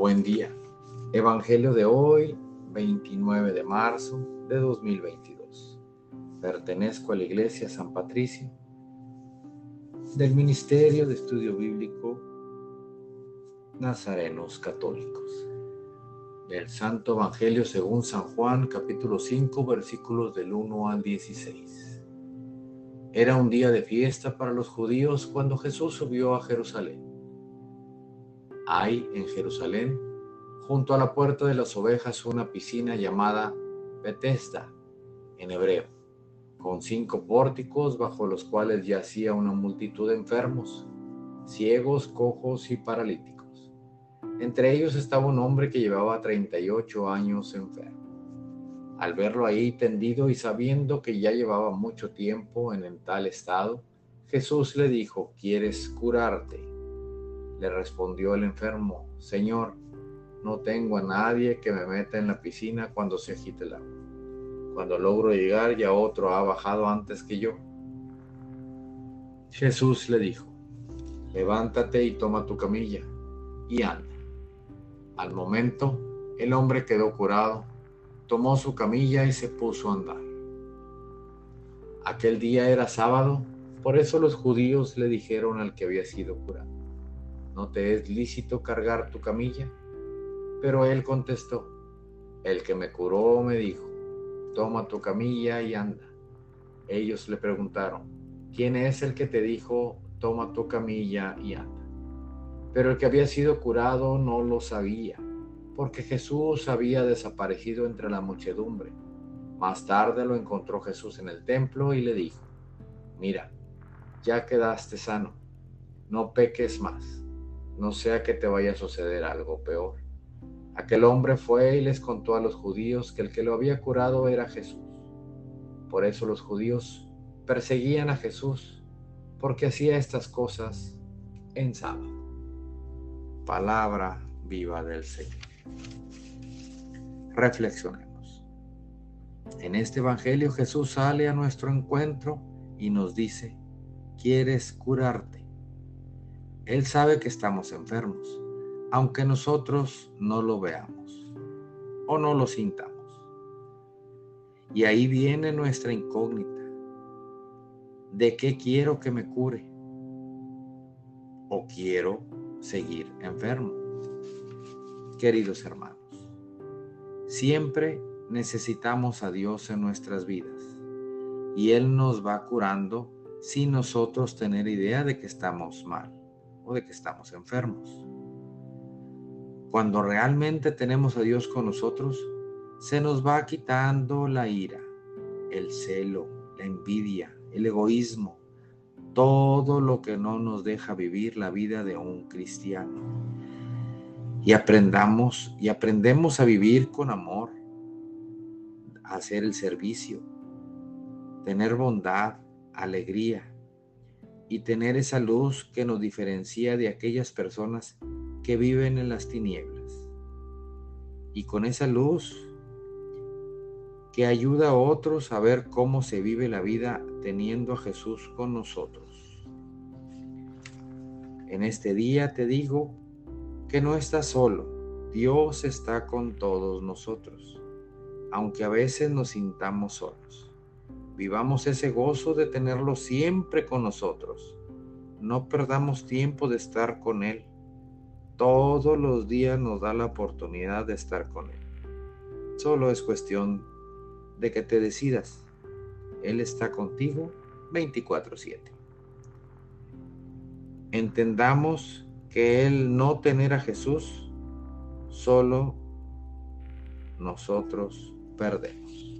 Buen día. Evangelio de hoy, 29 de marzo de 2022. Pertenezco a la Iglesia San Patricio del Ministerio de Estudio Bíblico Nazarenos Católicos. Del Santo Evangelio según San Juan, capítulo 5, versículos del 1 al 16. Era un día de fiesta para los judíos cuando Jesús subió a Jerusalén hay en Jerusalén, junto a la puerta de las ovejas, una piscina llamada Bethesda, en hebreo, con cinco pórticos bajo los cuales yacía una multitud de enfermos, ciegos, cojos y paralíticos. Entre ellos estaba un hombre que llevaba 38 años enfermo. Al verlo ahí tendido y sabiendo que ya llevaba mucho tiempo en tal estado, Jesús le dijo, ¿quieres curarte? Le respondió el enfermo, Señor, no tengo a nadie que me meta en la piscina cuando se agite el agua. Cuando logro llegar ya otro ha bajado antes que yo. Jesús le dijo, levántate y toma tu camilla y anda. Al momento, el hombre quedó curado, tomó su camilla y se puso a andar. Aquel día era sábado, por eso los judíos le dijeron al que había sido curado ¿no te es lícito cargar tu camilla? Pero él contestó, el que me curó me dijo, toma tu camilla y anda. Ellos le preguntaron, ¿quién es el que te dijo, toma tu camilla y anda? Pero el que había sido curado no lo sabía, porque Jesús había desaparecido entre la muchedumbre. Más tarde lo encontró Jesús en el templo y le dijo, mira, ya quedaste sano, no peques más no sea que te vaya a suceder algo peor. Aquel hombre fue y les contó a los judíos que el que lo había curado era Jesús. Por eso los judíos perseguían a Jesús, porque hacía estas cosas en sábado. Palabra viva del Señor. Reflexionemos. En este Evangelio Jesús sale a nuestro encuentro y nos dice, ¿quieres curarte? Él sabe que estamos enfermos, aunque nosotros no lo veamos o no lo sintamos. Y ahí viene nuestra incógnita. ¿De qué quiero que me cure? ¿O quiero seguir enfermo? Queridos hermanos, siempre necesitamos a Dios en nuestras vidas y Él nos va curando sin nosotros tener idea de que estamos mal de que estamos enfermos. Cuando realmente tenemos a Dios con nosotros, se nos va quitando la ira, el celo, la envidia, el egoísmo, todo lo que no nos deja vivir la vida de un cristiano. Y aprendamos y aprendemos a vivir con amor, a hacer el servicio, tener bondad, alegría, y tener esa luz que nos diferencia de aquellas personas que viven en las tinieblas. Y con esa luz que ayuda a otros a ver cómo se vive la vida teniendo a Jesús con nosotros. En este día te digo que no estás solo, Dios está con todos nosotros, aunque a veces nos sintamos solos. Vivamos ese gozo de tenerlo siempre con nosotros. No perdamos tiempo de estar con Él. Todos los días nos da la oportunidad de estar con Él. Solo es cuestión de que te decidas. Él está contigo 24/7. Entendamos que el no tener a Jesús, solo nosotros perdemos.